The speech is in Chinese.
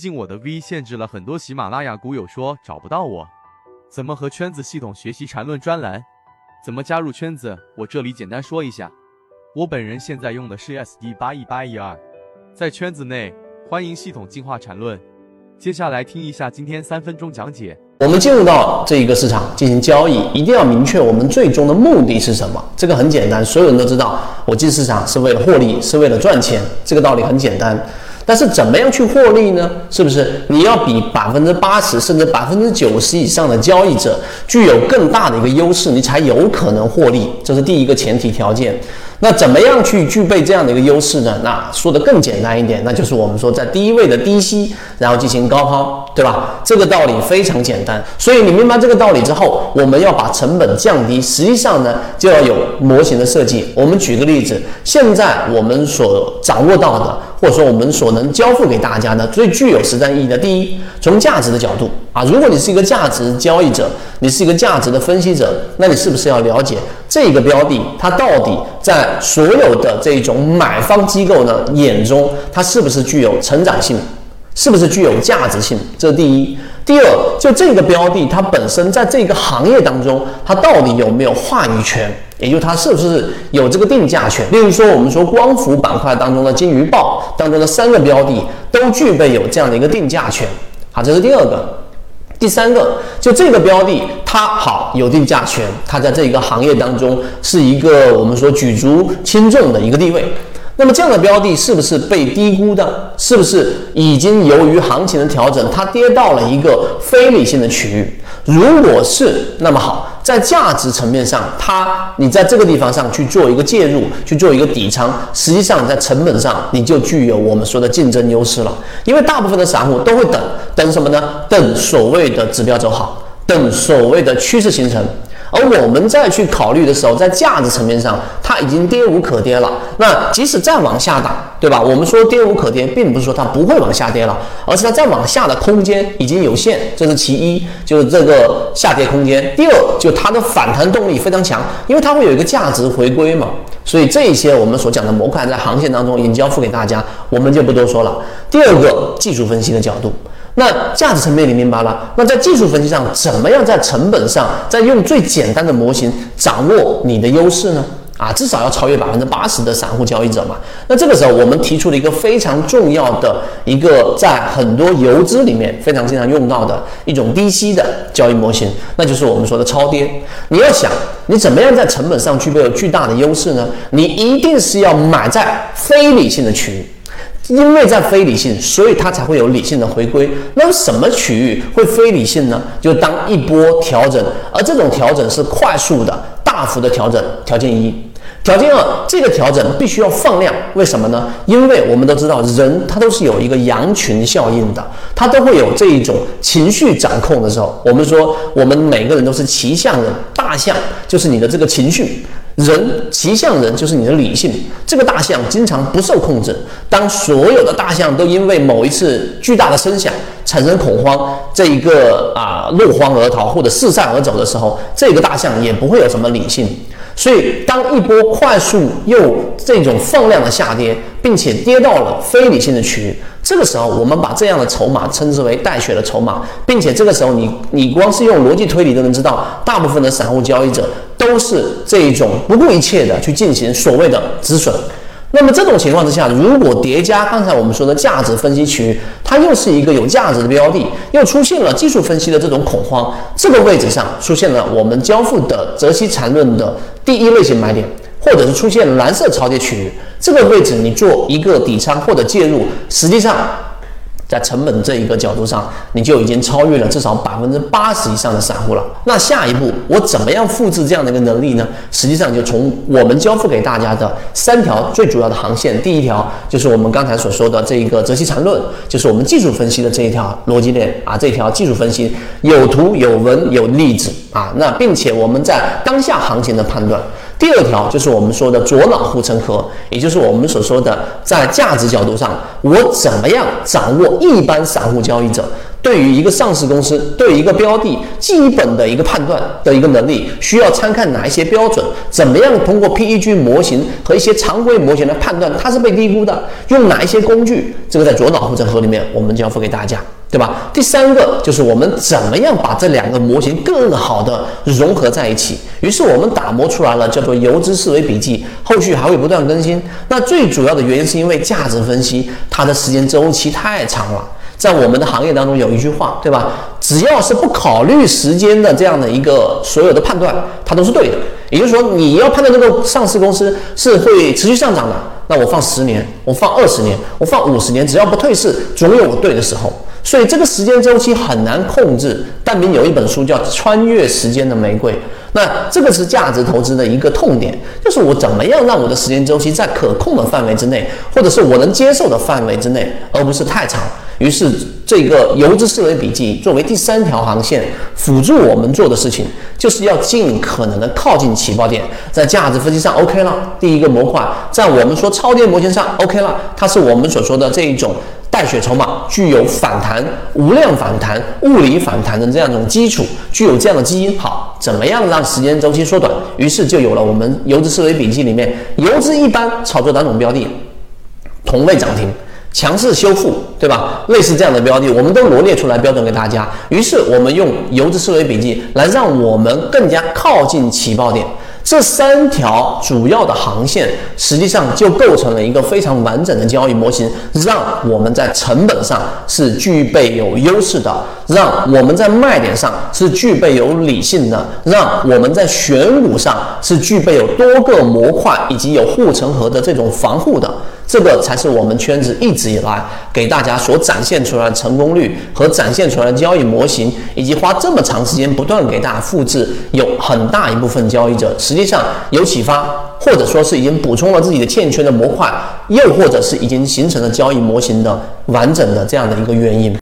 近我的 V 限制了很多喜马拉雅股友说找不到我，怎么和圈子系统学习缠论专栏？怎么加入圈子？我这里简单说一下，我本人现在用的是 SD 八一八一二，在圈子内欢迎系统进化缠论。接下来听一下今天三分钟讲解。我们进入到这一个市场进行交易，一定要明确我们最终的目的是什么。这个很简单，所有人都知道，我进市场是为了获利，是为了赚钱，这个道理很简单。但是怎么样去获利呢？是不是你要比百分之八十甚至百分之九十以上的交易者具有更大的一个优势，你才有可能获利？这是第一个前提条件。那怎么样去具备这样的一个优势呢？那说的更简单一点，那就是我们说在低位的低吸，然后进行高抛，对吧？这个道理非常简单。所以你明白这个道理之后，我们要把成本降低，实际上呢就要有模型的设计。我们举个例子，现在我们所掌握到的。或者说，我们所能交付给大家的最具有实战意义的，第一，从价值的角度啊，如果你是一个价值交易者，你是一个价值的分析者，那你是不是要了解这个标的它到底在所有的这种买方机构呢眼中，它是不是具有成长性，是不是具有价值性？这是第一。第二，就这个标的它本身在这个行业当中，它到底有没有话语权？也就它是不是有这个定价权？例如说，我们说光伏板块当中的金鱼报当中的三个标的都具备有这样的一个定价权。好，这是第二个。第三个，就这个标的它好有定价权，它在这个行业当中是一个我们说举足轻重的一个地位。那么这样的标的是不是被低估的？是不是已经由于行情的调整，它跌到了一个非理性的区域？如果是，那么好，在价值层面上，它你在这个地方上去做一个介入，去做一个底仓，实际上在成本上你就具有我们说的竞争优势了。因为大部分的散户都会等等什么呢？等所谓的指标走好，等所谓的趋势形成。而我们再去考虑的时候，在价值层面上，它已经跌无可跌了。那即使再往下打，对吧？我们说跌无可跌，并不是说它不会往下跌了，而是它再往下的空间已经有限，这是其一，就是这个下跌空间。第二，就它的反弹动力非常强，因为它会有一个价值回归嘛。所以这一些我们所讲的模块在航线当中已经交付给大家，我们就不多说了。第二个，技术分析的角度。那价值层面你明白了？那在技术分析上，怎么样在成本上，在用最简单的模型掌握你的优势呢？啊，至少要超越百分之八十的散户交易者嘛。那这个时候，我们提出了一个非常重要的一个，在很多游资里面非常经常用到的一种低吸的交易模型，那就是我们说的超跌。你要想，你怎么样在成本上具备有巨大的优势呢？你一定是要买在非理性的区域。因为在非理性，所以它才会有理性的回归。那么什么区域会非理性呢？就当一波调整，而这种调整是快速的、大幅的调整。条件一，条件二，这个调整必须要放量。为什么呢？因为我们都知道，人他都是有一个羊群效应的，他都会有这一种情绪掌控的时候。我们说，我们每个人都是骑象人，大象就是你的这个情绪。人骑象人就是你的理性，这个大象经常不受控制。当所有的大象都因为某一次巨大的声响产生恐慌，这一个啊落荒而逃或者四散而走的时候，这个大象也不会有什么理性。所以，当一波快速又这种放量的下跌，并且跌到了非理性的区域，这个时候我们把这样的筹码称之为带血的筹码，并且这个时候你你光是用逻辑推理都能知道，大部分的散户交易者都是这一种不顾一切的去进行所谓的止损。那么这种情况之下，如果叠加刚才我们说的价值分析区域，它又是一个有价值的标的，又出现了技术分析的这种恐慌，这个位置上出现了我们交付的泽西缠论的第一类型买点，或者是出现蓝色超跌区域，这个位置你做一个底仓或者介入，实际上。在成本这一个角度上，你就已经超越了至少百分之八十以上的散户了。那下一步我怎么样复制这样的一个能力呢？实际上就从我们交付给大家的三条最主要的航线，第一条就是我们刚才所说的这一个择期缠论，就是我们技术分析的这一条逻辑链啊，这条技术分析有图有文有例子啊，那并且我们在当下行情的判断。第二条就是我们说的左脑护城河，也就是我们所说的在价值角度上，我怎么样掌握一般散户交易者对于一个上市公司，对于一个标的基本的一个判断的一个能力，需要参看哪一些标准？怎么样通过 PEG 模型和一些常规模型来判断它是被低估的？用哪一些工具？这个在左脑护城河里面我们交付给大家，对吧？第三个就是我们怎么样把这两个模型更好的融合在一起？于是我们打磨出来了叫做游资思维笔记，后续还会不断更新。那最主要的原因是因为价值分析它的时间周期太长了。在我们的行业当中有一句话，对吧？只要是不考虑时间的这样的一个所有的判断，它都是对的。也就是说，你要判断这个上市公司是会持续上涨的，那我放十年，我放二十年，我放五十年，只要不退市，总有我对的时候。所以这个时间周期很难控制。但明有一本书叫《穿越时间的玫瑰》，那这个是价值投资的一个痛点，就是我怎么样让我的时间周期在可控的范围之内，或者是我能接受的范围之内，而不是太长。于是，这个游资思维笔记作为第三条航线，辅助我们做的事情，就是要尽可能的靠近起爆点，在价值分析上 OK 了。第一个模块，在我们说超跌模型上 OK 了，它是我们所说的这一种带血筹码，具有反弹、无量反弹、物理反弹的这样一种基础，具有这样的基因。好，怎么样让时间周期缩短？于是就有了我们游资思维笔记里面，游资一般炒作哪种标的？同位涨停。强势修复，对吧？类似这样的标的，我们都罗列出来标准给大家。于是我们用游资思维笔记来让我们更加靠近起爆点。这三条主要的航线，实际上就构成了一个非常完整的交易模型，让我们在成本上是具备有优势的，让我们在卖点上是具备有理性的，让我们在选股上是具备有多个模块以及有护城河的这种防护的。这个才是我们圈子一直以来给大家所展现出来的成功率和展现出来的交易模型，以及花这么长时间不断给大家复制，有很大一部分交易者实际上有启发，或者说是已经补充了自己的欠缺的模块，又或者是已经形成了交易模型的完整的这样的一个原因。